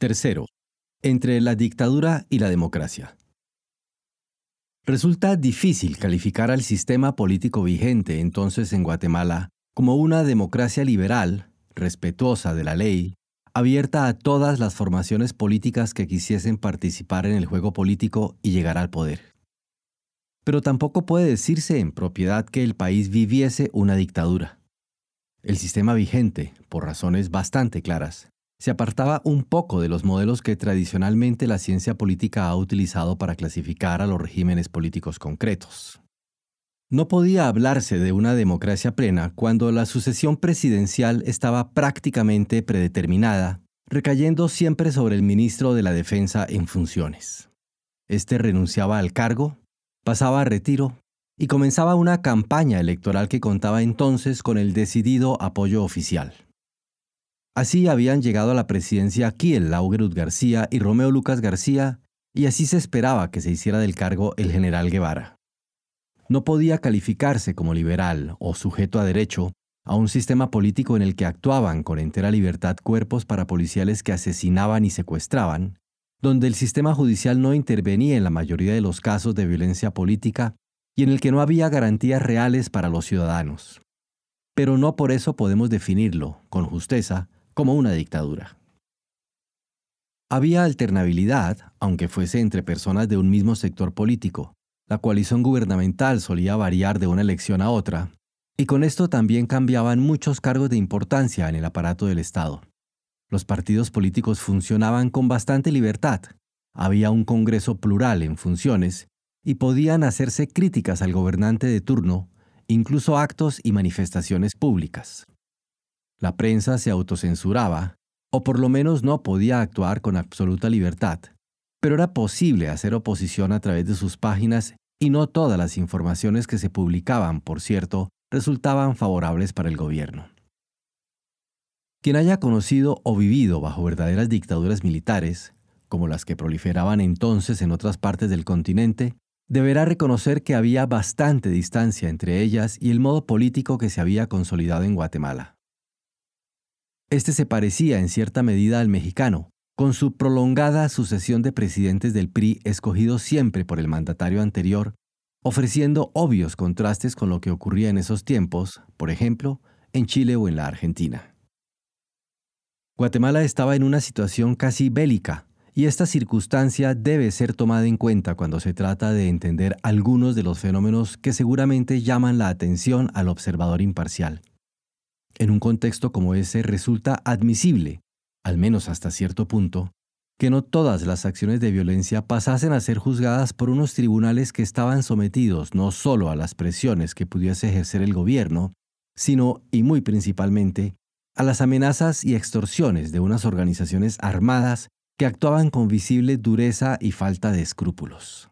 Tercero, entre la dictadura y la democracia. Resulta difícil calificar al sistema político vigente entonces en Guatemala como una democracia liberal, respetuosa de la ley, abierta a todas las formaciones políticas que quisiesen participar en el juego político y llegar al poder. Pero tampoco puede decirse en propiedad que el país viviese una dictadura. El sistema vigente, por razones bastante claras, se apartaba un poco de los modelos que tradicionalmente la ciencia política ha utilizado para clasificar a los regímenes políticos concretos. No podía hablarse de una democracia plena cuando la sucesión presidencial estaba prácticamente predeterminada, recayendo siempre sobre el ministro de la Defensa en funciones. Este renunciaba al cargo, pasaba a retiro y comenzaba una campaña electoral que contaba entonces con el decidido apoyo oficial. Así habían llegado a la presidencia Kiel Laugerud García y Romeo Lucas García, y así se esperaba que se hiciera del cargo el general Guevara. No podía calificarse como liberal o sujeto a derecho a un sistema político en el que actuaban con entera libertad cuerpos parapoliciales que asesinaban y secuestraban, donde el sistema judicial no intervenía en la mayoría de los casos de violencia política y en el que no había garantías reales para los ciudadanos. Pero no por eso podemos definirlo, con justeza, como una dictadura. Había alternabilidad, aunque fuese entre personas de un mismo sector político. La coalición gubernamental solía variar de una elección a otra, y con esto también cambiaban muchos cargos de importancia en el aparato del Estado. Los partidos políticos funcionaban con bastante libertad. Había un Congreso plural en funciones y podían hacerse críticas al gobernante de turno, incluso actos y manifestaciones públicas. La prensa se autocensuraba, o por lo menos no podía actuar con absoluta libertad, pero era posible hacer oposición a través de sus páginas y no todas las informaciones que se publicaban, por cierto, resultaban favorables para el gobierno. Quien haya conocido o vivido bajo verdaderas dictaduras militares, como las que proliferaban entonces en otras partes del continente, deberá reconocer que había bastante distancia entre ellas y el modo político que se había consolidado en Guatemala. Este se parecía en cierta medida al mexicano, con su prolongada sucesión de presidentes del PRI escogidos siempre por el mandatario anterior, ofreciendo obvios contrastes con lo que ocurría en esos tiempos, por ejemplo, en Chile o en la Argentina. Guatemala estaba en una situación casi bélica, y esta circunstancia debe ser tomada en cuenta cuando se trata de entender algunos de los fenómenos que seguramente llaman la atención al observador imparcial. En un contexto como ese resulta admisible, al menos hasta cierto punto, que no todas las acciones de violencia pasasen a ser juzgadas por unos tribunales que estaban sometidos no solo a las presiones que pudiese ejercer el gobierno, sino, y muy principalmente, a las amenazas y extorsiones de unas organizaciones armadas que actuaban con visible dureza y falta de escrúpulos.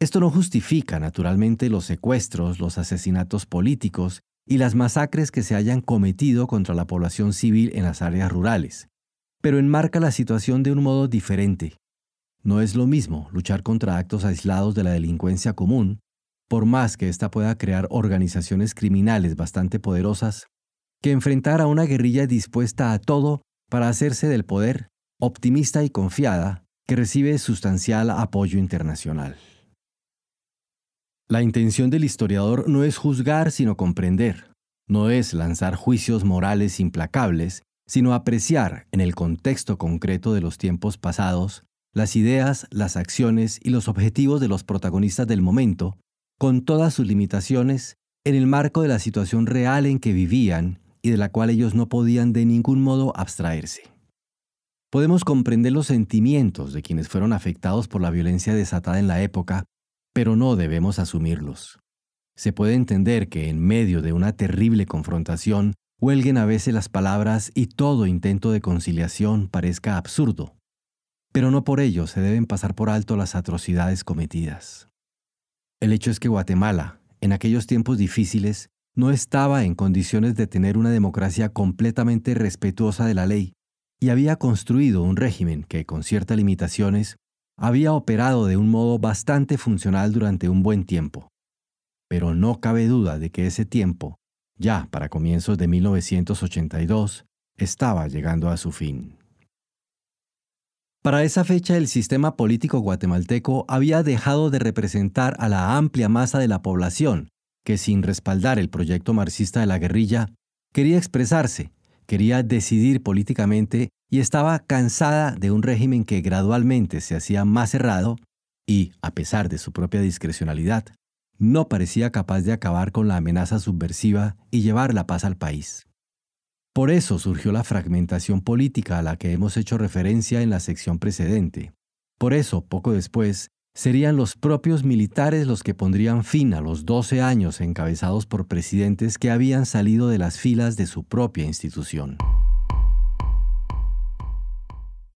Esto no justifica, naturalmente, los secuestros, los asesinatos políticos y las masacres que se hayan cometido contra la población civil en las áreas rurales, pero enmarca la situación de un modo diferente. No es lo mismo luchar contra actos aislados de la delincuencia común, por más que ésta pueda crear organizaciones criminales bastante poderosas, que enfrentar a una guerrilla dispuesta a todo para hacerse del poder, optimista y confiada, que recibe sustancial apoyo internacional. La intención del historiador no es juzgar sino comprender, no es lanzar juicios morales implacables, sino apreciar en el contexto concreto de los tiempos pasados las ideas, las acciones y los objetivos de los protagonistas del momento, con todas sus limitaciones, en el marco de la situación real en que vivían y de la cual ellos no podían de ningún modo abstraerse. Podemos comprender los sentimientos de quienes fueron afectados por la violencia desatada en la época pero no debemos asumirlos. Se puede entender que en medio de una terrible confrontación huelguen a veces las palabras y todo intento de conciliación parezca absurdo, pero no por ello se deben pasar por alto las atrocidades cometidas. El hecho es que Guatemala, en aquellos tiempos difíciles, no estaba en condiciones de tener una democracia completamente respetuosa de la ley y había construido un régimen que, con ciertas limitaciones, había operado de un modo bastante funcional durante un buen tiempo. Pero no cabe duda de que ese tiempo, ya para comienzos de 1982, estaba llegando a su fin. Para esa fecha el sistema político guatemalteco había dejado de representar a la amplia masa de la población, que sin respaldar el proyecto marxista de la guerrilla, quería expresarse, quería decidir políticamente y estaba cansada de un régimen que gradualmente se hacía más cerrado y, a pesar de su propia discrecionalidad, no parecía capaz de acabar con la amenaza subversiva y llevar la paz al país. Por eso surgió la fragmentación política a la que hemos hecho referencia en la sección precedente. Por eso, poco después, serían los propios militares los que pondrían fin a los 12 años encabezados por presidentes que habían salido de las filas de su propia institución.